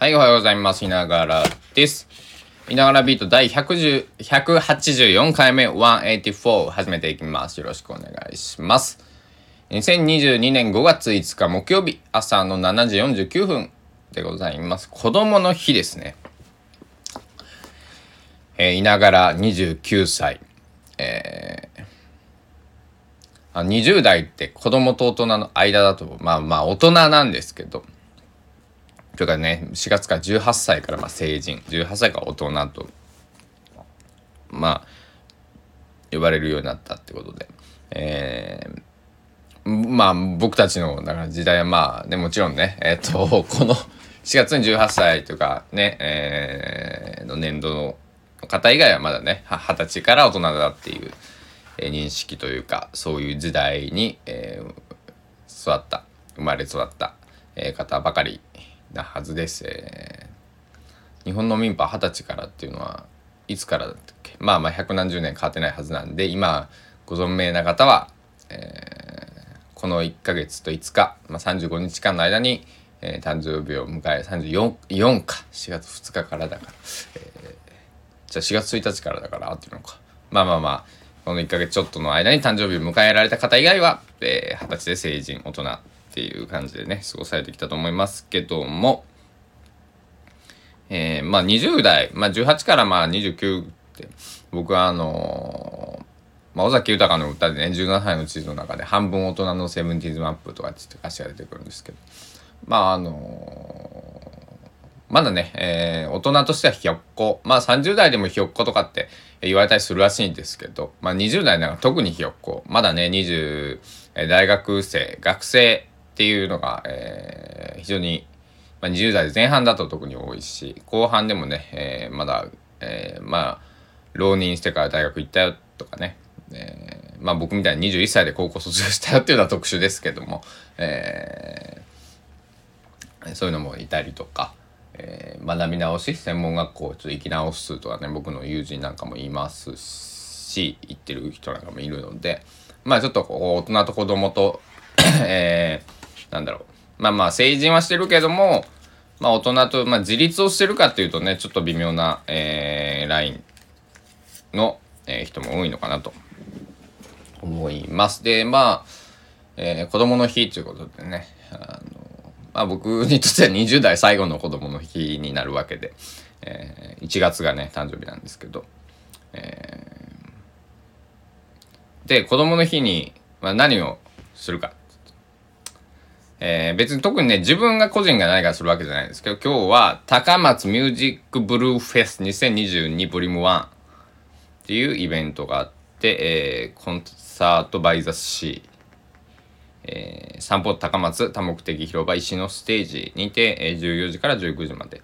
はい、おはようございます。いながらです。いながらビート第110 184回目184始めていきます。よろしくお願いします。2022年5月5日木曜日朝の7時49分でございます。子供の日ですね。えーいながら29歳。えー20代って子供と大人の間だと、まあまあ大人なんですけど、というかね、4月から18歳からまあ成人、18歳から大人と、まあ、呼ばれるようになったってことで、えーまあ僕たちのだから時代はまあねもちろんねえっ、と この4月に18歳とかね、えーの年度の方以外はまだね二十歳から大人だっていう、えー認識というかそういう時代に、えー育った生まれ育った、えー方ばかりなはずです、えー日本の民法二十歳からっていうのはいつからだっけ？まあまあ百何十年変わってないはずなんで今ご存命な方は、えーこの1ヶ月と5日、まあ、35日間の間に、えー誕生日を迎え34 4か4月2日からだから、えーじゃあ4月1日からだから合ってるのか。まあまあまあこの1ヶ月ちょっとの間に誕生日を迎えられた方以外は、えー、歳で成人大人っていう感じでね過ごされてきたと思いますけどもえーまあ20代、まあ18からまあ29って、僕はあのーまあ尾崎豊の歌でね、17歳の地図の中で半分大人のセブンティーズマップとかって歌詞が出てくるんですけど、まああのーまだね、えー大人としてはひよっこ。まあ30代でもひよっことかって言われたりするらしいんですけど、まあ20代なんか特にひよっこ。まだね、20、えー大学生、学生っていうのが、えー非常にまあ、20代前半だと特に多いし後半でもね、えーまだ、えーまあ浪人してから大学行ったよとかね、えーまあ僕みたいに21歳で高校卒業したよっていうのは特殊ですけども、えーそういうのもいたりとか、えー学び直し専門学校をちょっと行き直すとかね僕の友人なんかもいますし行ってる人なんかもいるのでまあちょっと大人と子供とえーなんだろう。まあまあ成人はしてるけどもまあ大人と、まあ、自立をしてるかっていうとねちょっと微妙な、えーラインの、えー人も多いのかなと。思います。でまあ、えー子供の日ということでねあの、まあ、僕にとっては20代最後の子供の日になるわけで、えー1月がね誕生日なんですけど、えーで子供の日に、まあ、何をするか。えー別に特にね、自分が個人が何かするわけじゃないんですけど、今日は高松ミュージックブルーフェス2022ボリューム1っていうイベントがあって、えーコンサートバイザシー、えー、散歩高松多目的広場石のステージにて、えー14時から19時まで、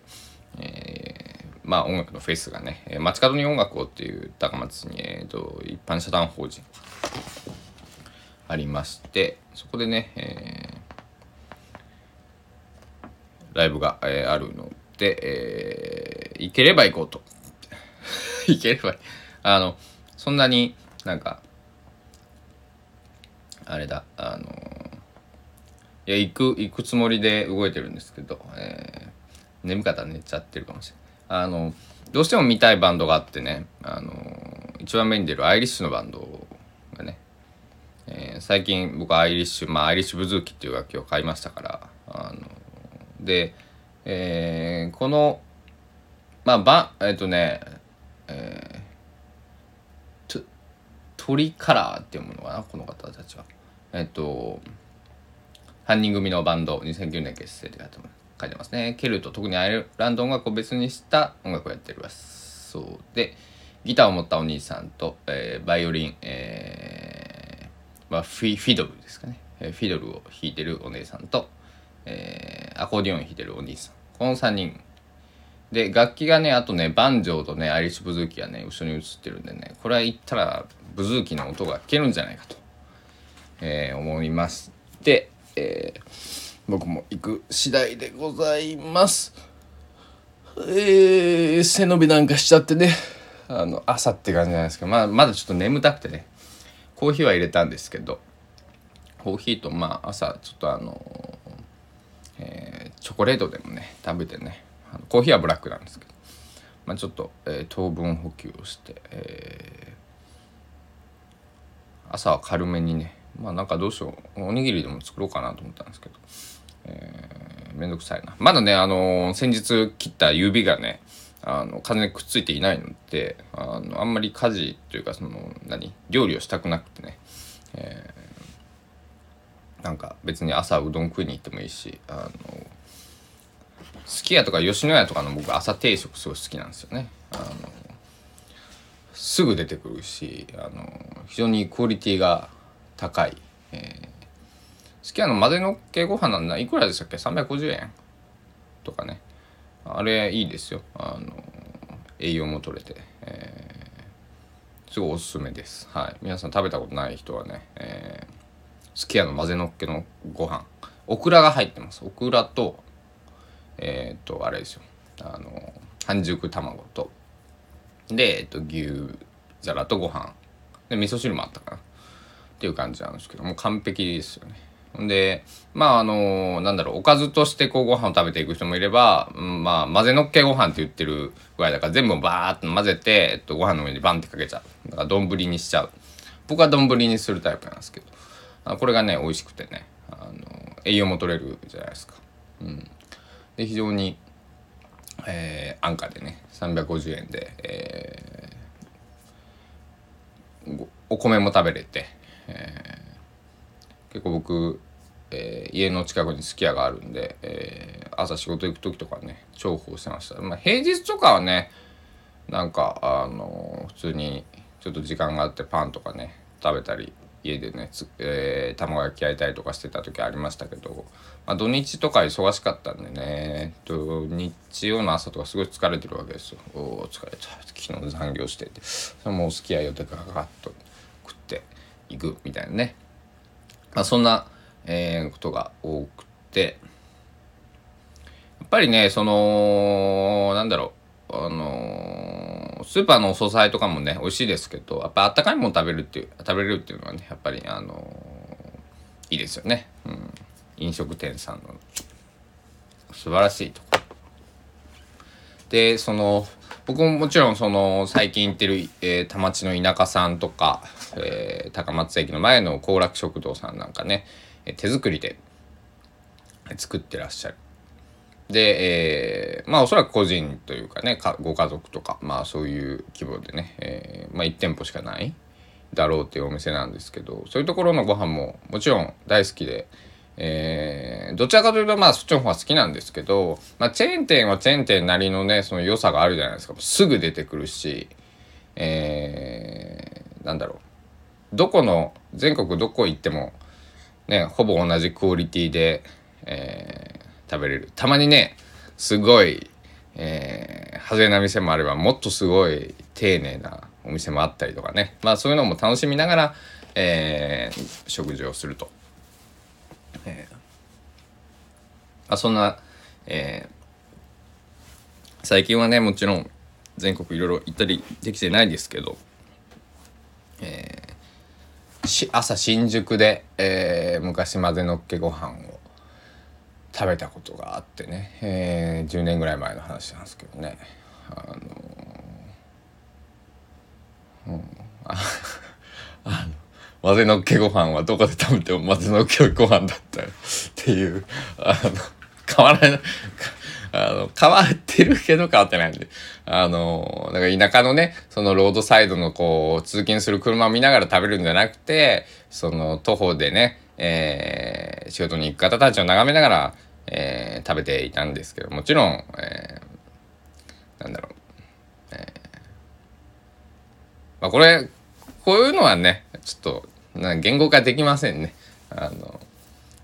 えーまあ音楽のフェスがね、えー街角に音楽をっていう高松に、えーと一般社団法人ありまして、そこでね、えーライブが、えーあるので、えー行ければ行こうと。行ければ、あの、そんなになんか、あれだ、あのいや、行く、行くつもりで動いてるんですけど、えー眠かったら寝ちゃってるかもしれない。あの、どうしても見たいバンドがあってね、あの、一番目に出るアイリッシュのバンドがね、えー最近僕アイリッシュまあアイリッシュブズーキっていう楽器を買いましたからあので、えーこのまあばえっ、とねえー、トトリカラーっていうものかなこの方たちは。えっ、と犯人組のバンド2009年結成って書いてます書いてますね。ケルト特にアイルランド音楽を別にした音楽をやってるそう。でギターを持ったお兄さんと、えーバイオリン、えーまあ、フィフィドルですかね、えーフィドルを弾いてるお姉さんと、えーアコーディオン弾いてるお兄さん。この3人。で楽器がねあとねバンジョーとねアイリッシュブズーキがね後ろに映ってるんでねこれは言ったらブズーキの音が聞けるんじゃないかと、えー思いまして、えー僕も行く次第でございます。えー背伸びなんかしちゃってね。あの朝って感じじゃないですかまあまだちょっと眠たくてねコーヒーは入れたんですけどコーヒーとまあ朝ちょっとあの、チョコレートでもね食べてねあのコーヒーはブラックなんですけど、まあ、ちょっと、えー、糖分補給をして、えー、朝は軽めにねまあなんかどうしようおにぎりでも作ろうかなと思ったんですけど、えー、めんどくさいな。まだねあのー、先日切った指がねあの風にくっついていないのであのあんまり家事というかその何料理をしたくなくてね、えー、なんか別に朝うどん食いに行ってもいいしあのすき家とか吉野家とかの僕朝定食すごい好きなんですよね。あのすぐ出てくるしあの非常にクオリティが高い、すき家の混ぜのっけご飯なんだいくらでしたっけ350円とかねあれいいですよ。あの栄養も取れて、えー、すごいおすすめですはい皆さん食べたことない人はね、えー、すき家の混ぜのっけのご飯オクラが入ってますオクラとえっ、とあれですよ。あの半熟卵と。で、えっと、牛皿とご飯。で味噌汁もあったかな。っていう感じなんですけどもう完璧ですよね。でまああのなんだろうおかずとしてこうご飯を食べていく人もいれば、うん、まあ混ぜのっけご飯って言ってるぐらいだから全部バーッと混ぜて、えっと、ご飯の上にバンってかけちゃう。だから丼にしちゃう。僕は丼にするタイプなんですけどこれがね美味しくてねあの栄養も取れるじゃないですか。うん。で非常に、えー、安価でね350円で、えー、お米も食べれて、えー、結構僕、えー、家の近くにすき家があるんで、えー、朝仕事行く時とかね重宝してました、まあ、平日とかはねなんかあの普通にちょっと時間があってパンとかね食べたり家でねえー、卵焼き焼いたりとかしてた時ありましたけど、まあ、土日とか忙しかったんでねと日曜の朝とかすごい疲れてるわけですよ。おお疲れた。昨日残業してて。そもう好きやよってガガガッと食っていくみたいなね、まあ、そんな、えー、ことが多くて。やっぱりねそのなんだろうあのスーパーのお惣菜とかもね美味しいですけどやっぱあったかいもの食べるっていう食べれるっていうのはねやっぱりあのー、いいですよね、うん、飲食店さんの素晴らしいとこ。でその僕ももちろんその最近行ってる、えー、田町の田舎さんとか、えー、高松駅の前の幸楽食堂さんなんかね手作りで作ってらっしゃる。で、えー、まあおそらく個人というかねご家族とかまあそういう規模でね、えー、まあ1店舗しかないだろうっていうお店なんですけどそういうところのご飯ももちろん大好きで、えー、どちらかというとまあそっちの方が好きなんですけど、まあ、チェーン店はチェーン店なりのねその良さがあるじゃないですか。すぐ出てくるし、えー、なんだろう。どこの全国どこ行ってもねほぼ同じクオリティで、えー食べれる。たまにねすごい、えー、外れな店もあればもっとすごい丁寧なお店もあったりとかね。まあそういうのも楽しみながら、えー、食事をすると、えー、あそんな、えー、最近はねもちろん全国いろいろ行ったりできてないですけど、えー、朝新宿で、えー、昔混ぜのっけご飯を食べたことがあってね、えー、10年ぐらい前の話なんですけどね。あのうん。あ あの混ぜのっけご飯はどこで食べても混ぜのっけご飯だったっていうあの変わらない。あの変わってるけど変わってないんで。あのだか田舎のねそのロードサイドのこう通勤する車を見ながら食べるんじゃなくてその徒歩でねえー、仕事に行く方たちを眺めながら、えー、食べていたんですけどもちろん、えー、なんだろう、えーまあ、これこういうのはねちょっとな言語化できませんね。あの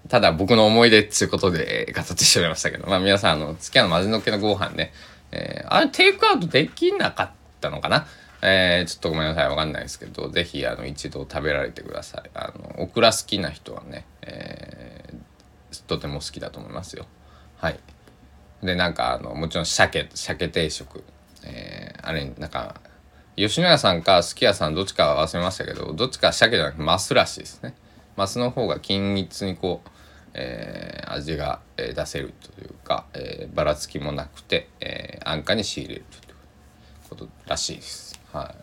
ただ僕の思い出っていうことで語ってしまいましたけど、まあ皆さん、あの、付き合いの混ぜのっけのご飯ね、えー、あれテイクアウトできなかったのかな？えー、ちょっとごめんなさい。わかんないですけど是非あの一度食べられてください。あのオクラ好きな人はね、えー、とても好きだと思いますよ。はい。でなんかあのもちろん鮭鮭定食。えー、あれなんか吉野家さんかすき家さんどっちか忘れましたけどどっちか鮭じゃなくてマスらしいですね。マスの方が均一にこうえー、味が、え出せるというか、えばらつきもなくて、え安価に仕入れるということらしいです。はい、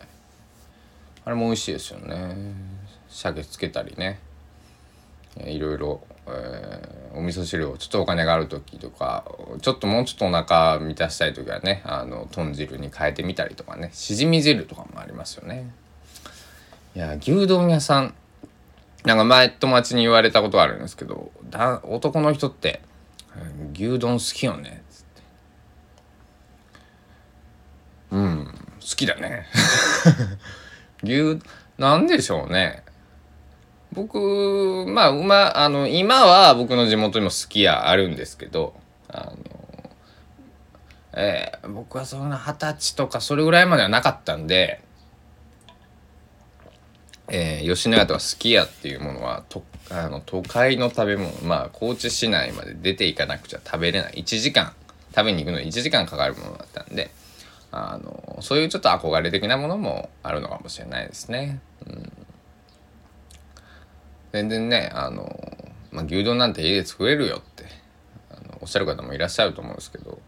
あれも美味しいですよね。鮭つけたりね、いろいろ、えー、お味噌汁をちょっとお金がある時とかちょっともうちょっとお腹満たしたい時はねあの豚汁に変えてみたりとかね。しじみ汁とかもありますよね。いや牛丼屋さんなんか前友達に言われたことあるんですけどだ男の人って牛丼好きよね。っつって。うん。好きだね。牛なんでしょうね。僕まあ馬あの今は僕の地元にも好きやあるんですけどあのえー、僕はそんな二十歳とかそれぐらいまではなかったんでえー、吉野家とかすき家っていうものはとあの都会の食べ物まあ高知市内まで出ていかなくちゃ食べれない。1時間食べに行くのに1時間かかるものだったんであのそういうちょっと憧れ的なものもあるのかもしれないですね。うん、全然ねあの、まあ、牛丼なんて家で作れるよってあのおっしゃる方もいらっしゃると思うんですけど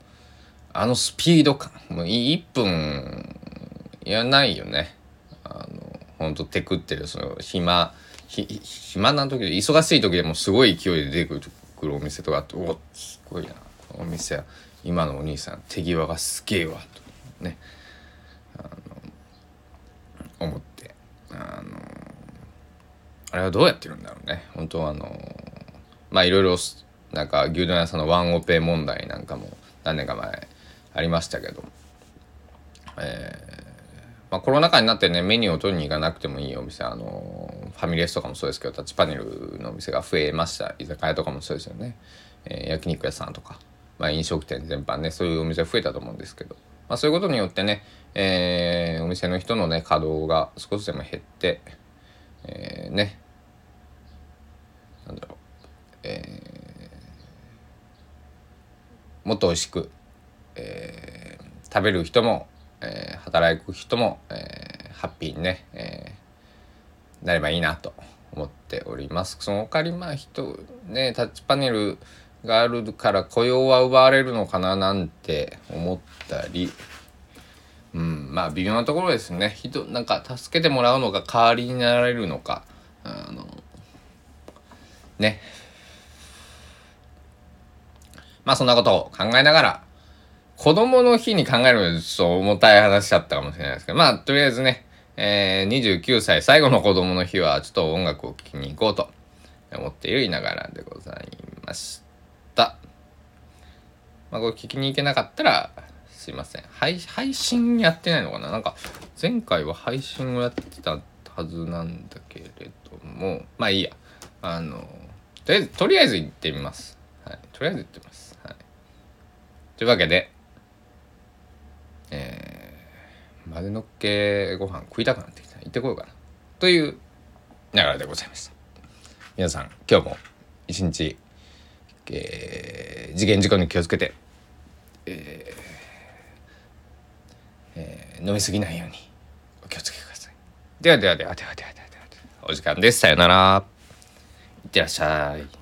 あのスピード感もう1分いらないよね。あのほんとテクってるその暇暇な時で忙しい時でもすごい勢いで出てくるお店とかあっておすごいなこのお店今のお兄さん手際がすげえわとねあの思ってあのあれはどうやってるんだろうね。本当はあのまあいろいろなんか牛丼屋さんのワンオペ問題なんかも何年か前ありましたけどえーまあ、コロナ禍になってねメニューを取りに行かなくてもいいお店あのファミレスとかもそうですけどタッチパネルのお店が増えました。居酒屋とかもそうですよね、えー、焼肉屋さんとか、まあ、飲食店全般ねそういうお店増えたと思うんですけど、まあ、そういうことによってね、えー、お店の人のね稼働が少しでも減って、えー、ねなんだろう、えー、もっと美味しく、えー、食べる人もえー、働く人も、えー、ハッピーにね、えー、なればいいなと思っております。その代わりまあ人ねタッチパネルがあるから雇用は奪われるのかななんて思ったり、うん、まあ微妙なところですね。人なんか助けてもらうのが代わりになられるのか、あのね。まあそんなことを考えながら子供の日に考えるのちょっと重たい話だったかもしれないですけど、まあ、とりあえずね、えー、29歳最後の子供の日はちょっと音楽を聴きに行こうと思っているいながらでございました。まあ、これ聞きに行けなかったら、すいません。配配信やってないのかな？なんか、前回は配信をやってたはずなんだけれども、まあいいや。あの、とりあえず、とりあえず行ってみます。はい。とりあえず行ってみます。はい。というわけで、えー、丸のっけご飯食いたくなってきた行ってこようかなという流れでございました皆さん今日も一日、えー、事件事故に気をつけて、えーえー、飲みすぎないようにお気をつけください。ではではではではではではでは。お時間です。さよなら。いってらっしゃい。